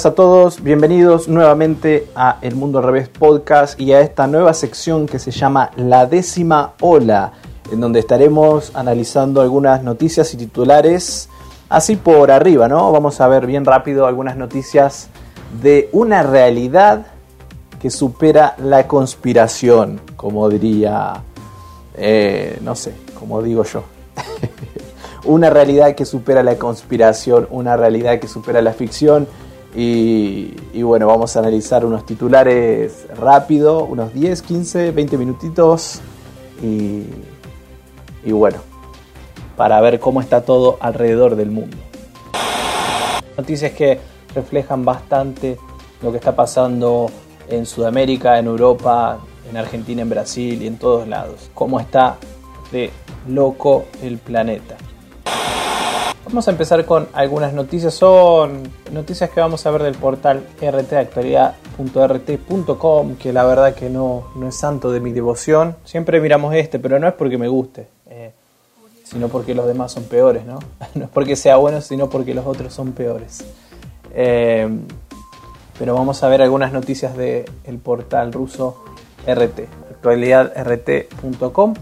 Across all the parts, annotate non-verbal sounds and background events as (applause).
Buenas a todos, bienvenidos nuevamente a El Mundo al Revés Podcast y a esta nueva sección que se llama La décima ola, en donde estaremos analizando algunas noticias y titulares así por arriba, ¿no? Vamos a ver bien rápido algunas noticias de una realidad que supera la conspiración, como diría, eh, no sé, como digo yo. (laughs) una realidad que supera la conspiración, una realidad que supera la ficción. Y, bueno, vamos a analizar unos titulares rápido, unos 10, 15, 20 minutitos. Y, y bueno, para ver cómo está todo alrededor del mundo. Noticias que reflejan bastante lo que está pasando en Sudamérica, en Europa, en Argentina, en Brasil y en todos lados. Cómo está de loco el planeta. Vamos a empezar con algunas noticias. Son noticias que vamos a ver del portal rtactualidad.rt.com, que la verdad que no, no es santo de mi devoción. Siempre miramos este, pero no es porque me guste, eh, sino porque los demás son peores, ¿no? (laughs) No es porque sea bueno, sino porque los otros son peores. Eh, pero vamos a ver algunas noticias del portal ruso RT, actualidadrt.com.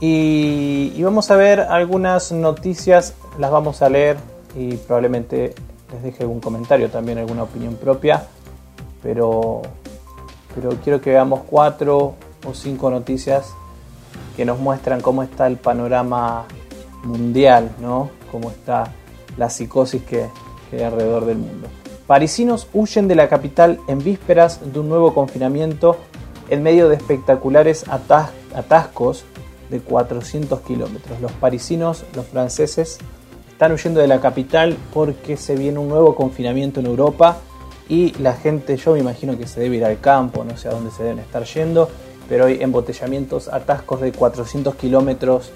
Y, vamos a ver algunas noticias, las vamos a leer y probablemente les deje algún comentario, también alguna opinión propia. Pero, pero quiero que veamos cuatro o cinco noticias que nos muestran cómo está el panorama mundial, ¿no? Cómo está la psicosis que, hay alrededor del mundo. Parisinos huyen de la capital en vísperas de un nuevo confinamiento en medio de espectaculares atas atascos de 400 kilómetros. Los parisinos, los franceses, están huyendo de la capital porque se viene un nuevo confinamiento en Europa y la gente, yo me imagino que se debe ir al campo, no sé a dónde se deben estar yendo, pero hay embotellamientos, atascos de 400 kilómetros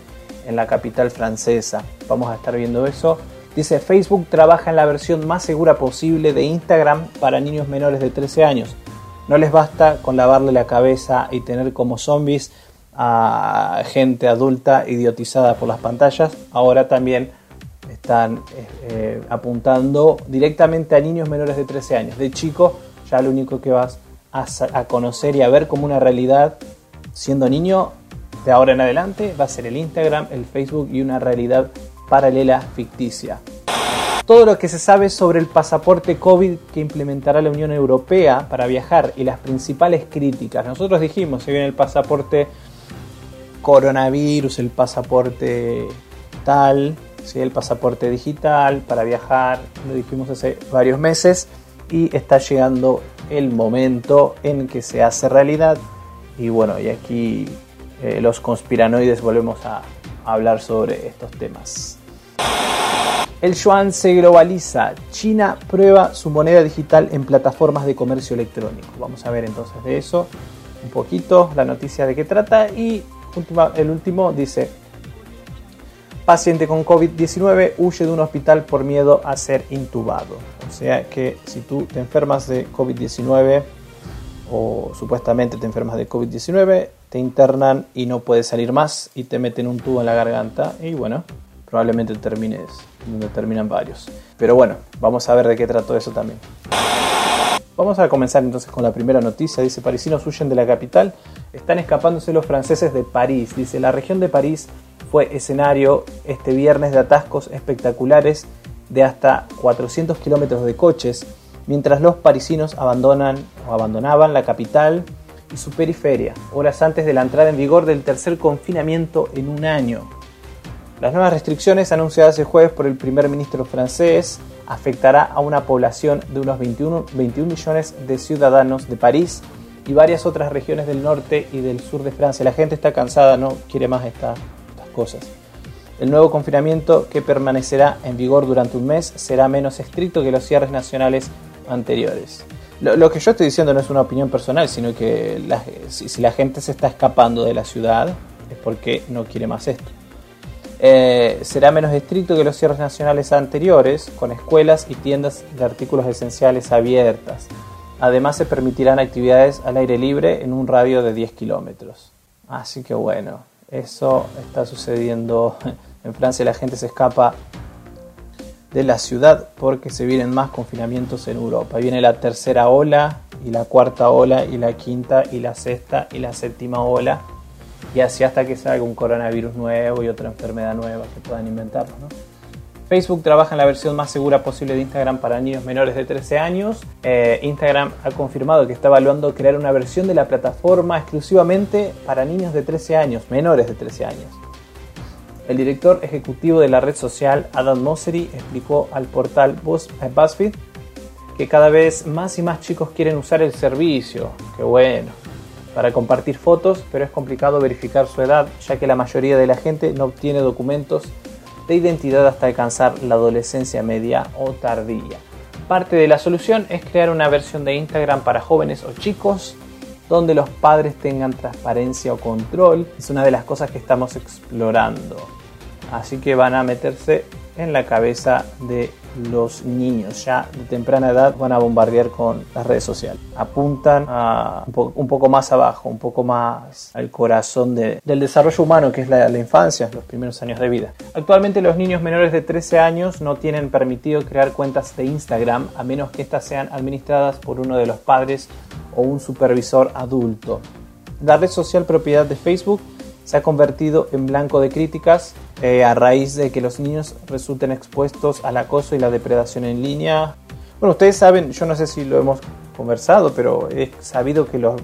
en la capital francesa. Vamos a estar viendo eso. Dice, Facebook trabaja en la versión más segura posible de Instagram para niños menores de 13 años. No les basta con lavarle la cabeza y tener como zombies a gente adulta idiotizada por las pantallas. Ahora también están eh, eh, apuntando directamente a niños menores de 13 años. De chico, ya lo único que vas a, conocer y a ver como una realidad siendo niño de ahora en adelante va a ser el Instagram, el Facebook y una realidad paralela ficticia. Todo lo que se sabe sobre el pasaporte COVID que implementará la Unión Europea para viajar y las principales críticas. Nosotros dijimos, se viene el pasaporte coronavirus, el pasaporte tal, ¿sí? el pasaporte digital para viajar, lo dijimos hace varios meses y está llegando el momento en que se hace realidad. Y bueno, y aquí eh, los conspiranoides volvemos a hablar sobre estos temas. El yuan se globaliza. China prueba su moneda digital en plataformas de comercio electrónico. Vamos a ver entonces de eso un poquito, la noticia de qué trata. Y el último dice, paciente con COVID-19 huye de un hospital por miedo a ser intubado. O sea que si tú te enfermas de COVID-19 o supuestamente te enfermas de COVID-19, te internan y no puedes salir más y te meten un tubo en la garganta y bueno, probablemente termines donde terminan varios. Pero bueno, vamos a ver de qué trató eso también. Vamos a comenzar entonces con la primera noticia. Dice, parisinos huyen de la capital, están escapándose los franceses de París. Dice, la región de París fue escenario este viernes de atascos espectaculares de hasta 400 kilómetros de coches, mientras los parisinos abandonan o abandonaban la capital y su periferia, horas antes de la entrada en vigor del tercer confinamiento en un año. Las nuevas restricciones anunciadas el jueves por el primer ministro francés afectará a una población de unos 21, 21 millones de ciudadanos de París y varias otras regiones del norte y del sur de Francia. La gente está cansada, no quiere más estas cosas. El nuevo confinamiento, que permanecerá en vigor durante un mes, será menos estricto que los cierres nacionales anteriores. Lo, que yo estoy diciendo no es una opinión personal, sino que si, si, la gente se está escapando de la ciudad es porque no quiere más esto. Eh, será menos estricto que los cierres nacionales anteriores, con escuelas y tiendas de artículos esenciales abiertas. Además se permitirán actividades al aire libre en un radio de 10 kilómetros. Así que bueno, eso está sucediendo en Francia. La gente se escapa de la ciudad porque se vienen más confinamientos en Europa. Viene la tercera ola y la cuarta ola y la quinta y la sexta y la séptima ola y así hasta que salga un coronavirus nuevo y otra enfermedad nueva que puedan inventar. Facebook trabaja en la versión más segura posible de Instagram para niños menores de 13 años. Eh, Instagram ha confirmado que está evaluando crear una versión de la plataforma exclusivamente para niños de 13 años, menores de 13 años. El director ejecutivo de la red social, Adam Mosseri, explicó al portal eh, BuzzFeed que cada vez más y más chicos quieren usar el servicio. Qué bueno. Para compartir fotos, pero es complicado verificar su edad, ya que la mayoría de la gente no obtiene documentos de identidad hasta alcanzar la adolescencia media o tardía. Parte de la solución es crear una versión de Instagram para jóvenes o chicos donde los padres tengan transparencia o control. Es una de las cosas que estamos explorando. Así que van a meterse en la cabeza de los niños ya de temprana edad van a bombardear con las redes sociales. Apuntan a un, poco más abajo, un poco más al corazón del desarrollo humano, que es la, la, infancia, los primeros años de vida. Actualmente los niños menores de 13 años no tienen permitido crear cuentas de Instagram a menos que éstas sean administradas por uno de los padres o un supervisor adulto. La red social propiedad de Facebook se ha convertido en blanco de críticas eh, a raíz de que los niños resulten expuestos al acoso y la depredación en línea. Bueno, ustedes saben, yo no sé si lo hemos conversado, pero he sabido que los,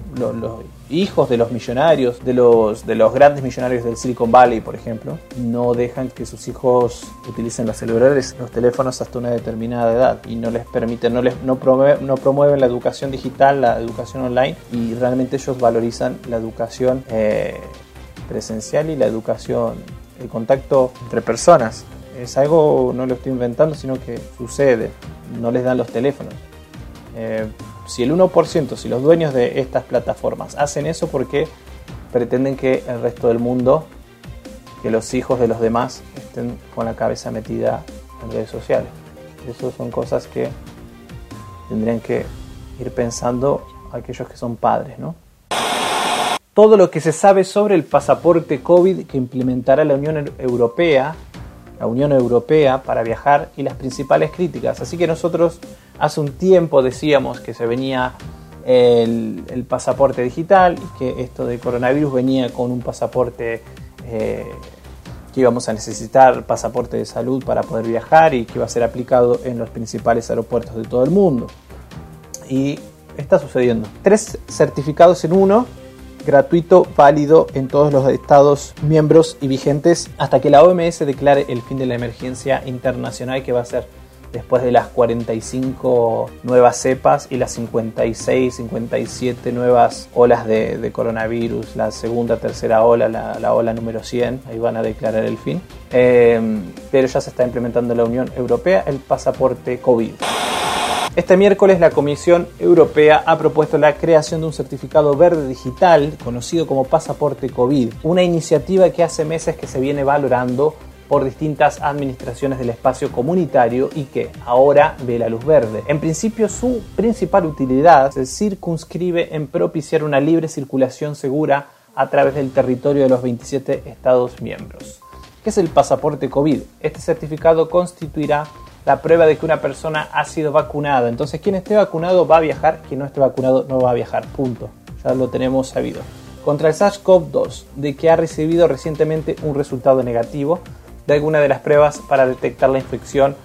hijos de los millonarios, de los, de los grandes millonarios del Silicon Valley, por ejemplo, no dejan que sus hijos utilicen los celulares, los teléfonos hasta una determinada edad y no les permiten, no, les, no promueven la educación digital, la educación online y realmente ellos valorizan la educación eh, presencial y la educación, el contacto entre personas. Es algo, no lo estoy inventando, sino que sucede. No les dan los teléfonos. Eh, si el 1%, si los dueños de estas plataformas hacen eso porque pretenden que el resto del mundo, que los hijos de los demás estén con la cabeza metida en redes sociales. Eso son cosas que tendrían que ir pensando aquellos que son padres, ¿no? Todo lo que se sabe sobre el pasaporte COVID que implementará la Unión Europea, la Unión Europea para viajar y las principales críticas. Así que nosotros hace un tiempo decíamos que se venía el, pasaporte digital y que esto del coronavirus venía con un pasaporte eh, que íbamos a necesitar pasaporte de salud para poder viajar y que iba a ser aplicado en los principales aeropuertos de todo el mundo. Y está sucediendo. Tres certificados en uno gratuito, válido en todos los estados miembros y vigentes hasta que la OMS declare el fin de la emergencia internacional que va a ser después de las 45 nuevas cepas y las 56, 57 nuevas olas de, coronavirus, la segunda, tercera ola, la, ola número 100, ahí van a declarar el fin. Eh, pero ya se está implementando en la Unión Europea el pasaporte COVID. Este miércoles la Comisión Europea ha propuesto la creación de un certificado verde digital conocido como pasaporte COVID, una iniciativa que hace meses que se viene valorando por distintas administraciones del espacio comunitario y que ahora ve la luz verde. En principio su principal utilidad se circunscribe en propiciar una libre circulación segura a través del territorio de los 27 Estados miembros. ¿Qué es el pasaporte COVID? Este certificado constituirá la prueba de que una persona ha sido vacunada. Entonces, quien esté vacunado va a viajar, quien no esté vacunado no va a viajar. Punto. Ya lo tenemos sabido. Contra el SARS-CoV-2, de que ha recibido recientemente un resultado negativo de alguna de las pruebas para detectar la infección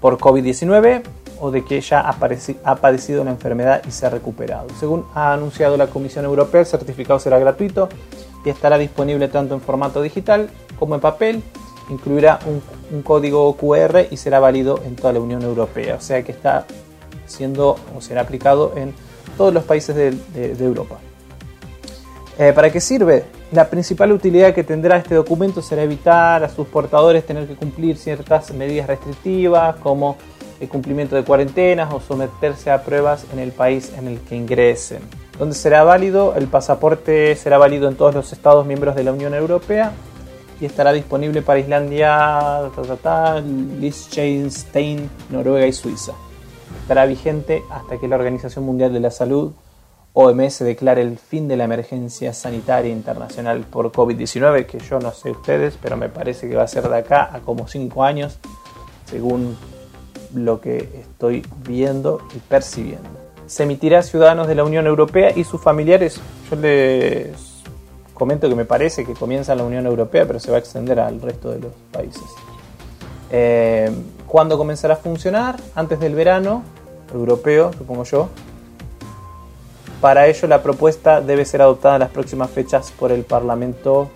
por COVID-19 o de que ya ha, padecido una enfermedad y se ha recuperado. Según ha anunciado la Comisión Europea, el certificado será gratuito y estará disponible tanto en formato digital como en papel incluirá un, código QR y será válido en toda la Unión Europea. O sea que está siendo o será aplicado en todos los países de, Europa. Eh, ¿Para qué sirve? La principal utilidad que tendrá este documento será evitar a sus portadores tener que cumplir ciertas medidas restrictivas como el cumplimiento de cuarentenas o someterse a pruebas en el país en el que ingresen. Donde será válido, el pasaporte será válido en todos los Estados miembros de la Unión Europea y estará disponible para Islandia, Liechtenstein, Noruega y Suiza. Estará vigente hasta que la Organización Mundial de la Salud, OMS, declare el fin de la emergencia sanitaria internacional por COVID-19, que yo no sé ustedes, pero me parece que va a ser de acá a como 5 años. según lo que estoy viendo y percibiendo. Se emitirá a ciudadanos de la Unión Europea y sus familiares. Yo les comento que me parece que comienza en la Unión Europea, pero se va a extender al resto de los países. Eh, ¿Cuándo comenzará a funcionar? Antes del verano europeo, supongo yo. Para ello, la propuesta debe ser adoptada en las próximas fechas por el Parlamento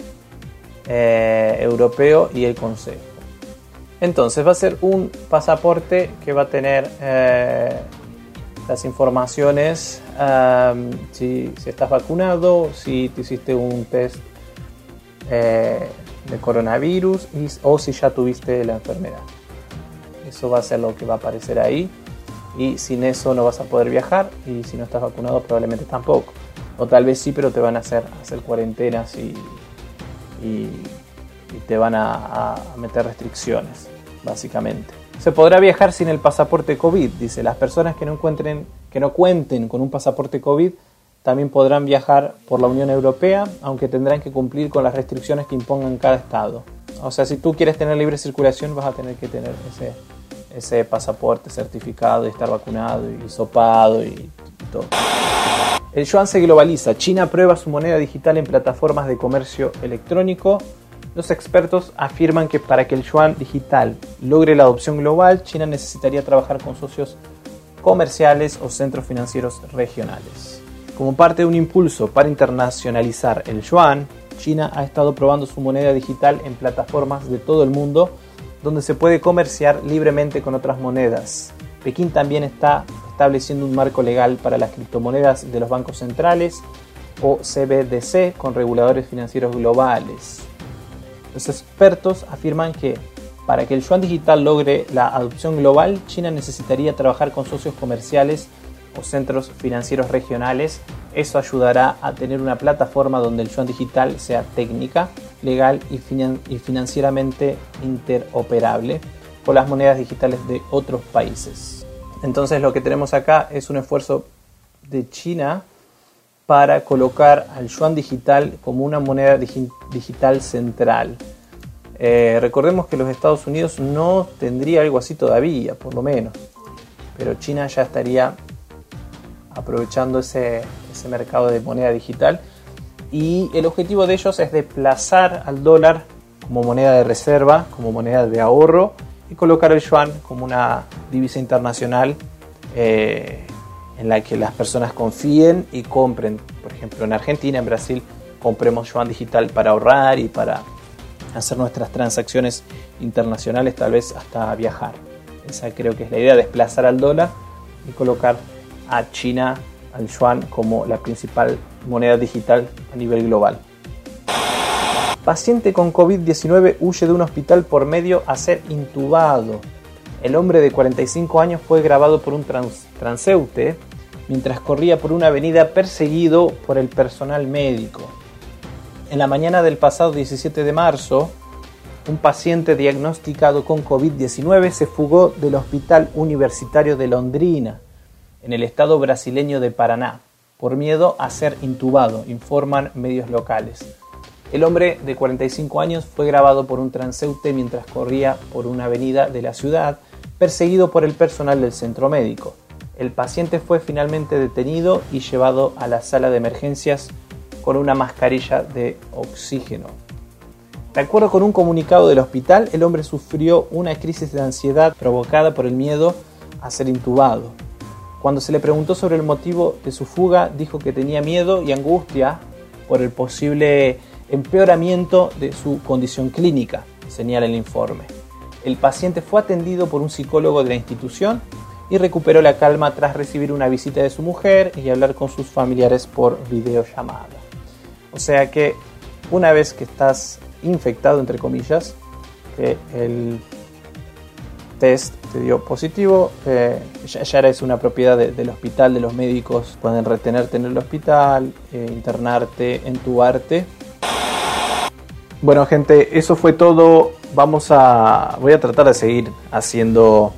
eh, Europeo y el Consejo. Entonces va a ser un pasaporte que va a tener eh, las informaciones um, si, estás vacunado, si te hiciste un test eh, de coronavirus o si ya tuviste la enfermedad. Eso va a ser lo que va a aparecer ahí y sin eso no vas a poder viajar y si no estás vacunado probablemente tampoco. O tal vez sí, pero te van a hacer, hacer cuarentenas y, y, te van a meter restricciones, básicamente. Se podrá viajar sin el pasaporte COVID, dice. Las personas que no, encuentren, que no cuenten con un pasaporte COVID también podrán viajar por la Unión Europea, aunque tendrán que cumplir con las restricciones que impongan cada estado. O sea, si tú quieres tener libre circulación, vas a tener que tener ese, ese pasaporte certificado y estar vacunado y sopado y, y todo. El yuan se globaliza. China prueba su moneda digital en plataformas de comercio electrónico. Los expertos afirman que para que el yuan digital logre la adopción global, China necesitaría trabajar con socios comerciales o centros financieros regionales. Como parte de un impulso para internacionalizar el yuan, China ha estado probando su moneda digital en plataformas de todo el mundo donde se puede comerciar libremente con otras monedas. Pekín también está estableciendo un marco legal para las criptomonedas de los bancos centrales o CBDC con reguladores financieros globales. Los expertos afirman que para que el yuan digital logre la adopción global, China necesitaría trabajar con socios comerciales o centros financieros regionales. Eso ayudará a tener una plataforma donde el yuan digital sea técnica, legal y, y financieramente interoperable con las monedas digitales de otros países. Entonces lo que tenemos acá es un esfuerzo de China para colocar al yuan digital como una moneda digital central. Eh, recordemos que los Estados Unidos no tendría algo así todavía, por lo menos, pero China ya estaría aprovechando ese, mercado de moneda digital y el objetivo de ellos es desplazar al dólar como moneda de reserva, como moneda de ahorro y colocar el yuan como una divisa internacional eh, en la que las personas confíen y compren. Por ejemplo, en Argentina, en Brasil, compremos yuan digital para ahorrar y para hacer nuestras transacciones internacionales, tal vez hasta viajar. Esa creo que es la idea, desplazar al dólar y colocar a China, al yuan, como la principal moneda digital a nivel global. Paciente con COVID-19 huye de un hospital por medio a ser intubado. El hombre de 45 años fue grabado por un transeúnte mientras corría por una avenida perseguido por el personal médico. En la mañana del pasado 17 de marzo, un paciente diagnosticado con COVID-19 se fugó del Hospital Universitario de Londrina, en el estado brasileño de Paraná, por miedo a ser intubado, informan medios locales. El hombre de 45 años fue grabado por un transeúnte mientras corría por una avenida de la ciudad, perseguido por el personal del centro médico. El paciente fue finalmente detenido y llevado a la sala de emergencias con una mascarilla de oxígeno. De acuerdo con un comunicado del hospital, el hombre sufrió una crisis de ansiedad provocada por el miedo a ser intubado. Cuando se le preguntó sobre el motivo de su fuga, dijo que tenía miedo y angustia por el posible empeoramiento de su condición clínica, señala el informe. El paciente fue atendido por un psicólogo de la institución y recuperó la calma tras recibir una visita de su mujer y hablar con sus familiares por videollamada. O sea que una vez que estás infectado, entre comillas, que el test te dio positivo, eh, ya, eres una propiedad del hospital, de los médicos, pueden retenerte en el hospital, eh, internarte, entubarte bueno, gente, eso fue todo. Vamos a. Voy a tratar de seguir haciendo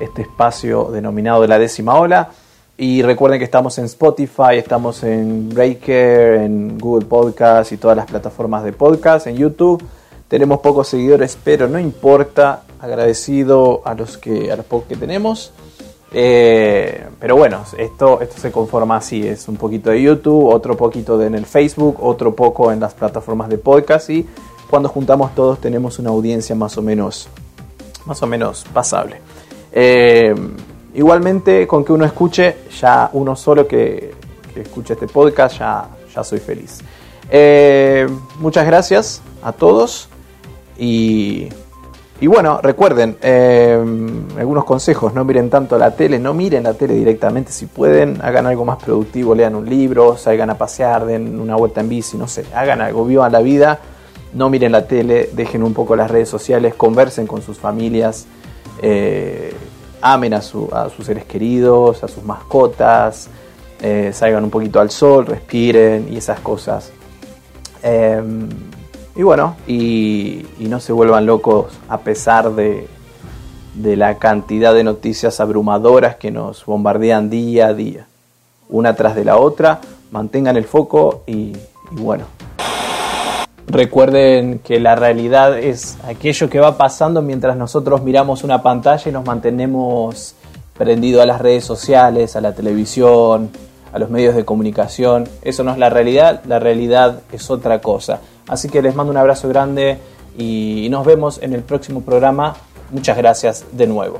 este espacio denominado de la décima ola. Y recuerden que estamos en Spotify, estamos en Breaker, en Google Podcast y todas las plataformas de podcast, en YouTube. Tenemos pocos seguidores, pero no importa. agradecido a los que a los pocos que tenemos. Eh, pero bueno, esto, esto se conforma así, es un poquito de YouTube, otro poquito de en el Facebook, otro poco en las plataformas de podcast y cuando juntamos todos tenemos una audiencia más o menos, más o menos pasable. Eh, igualmente, con que uno escuche, ya uno solo que, escuche este podcast, ya, ya soy feliz. Eh, muchas gracias a todos y y bueno, recuerden, eh, algunos consejos, no miren tanto la tele, no miren la tele directamente, si pueden, hagan algo más productivo, lean un libro, salgan a pasear, den una vuelta en bici, no sé, hagan algo, vivan la vida, no miren la tele, dejen un poco las redes sociales, conversen con sus familias, eh, amen a, sus seres queridos, a sus mascotas, eh, salgan un poquito al sol, respiren y esas cosas. Y bueno, y, no se vuelvan locos a pesar de, la cantidad de noticias abrumadoras que nos bombardean día a día, una tras de la otra, mantengan el foco y, bueno. Recuerden que la realidad es aquello que va pasando mientras nosotros miramos una pantalla y nos mantenemos prendidos a las redes sociales, a la televisión, a los medios de comunicación. Eso no es la realidad, la realidad es otra cosa. Así que les mando un abrazo grande y nos vemos en el próximo programa. Muchas gracias de nuevo.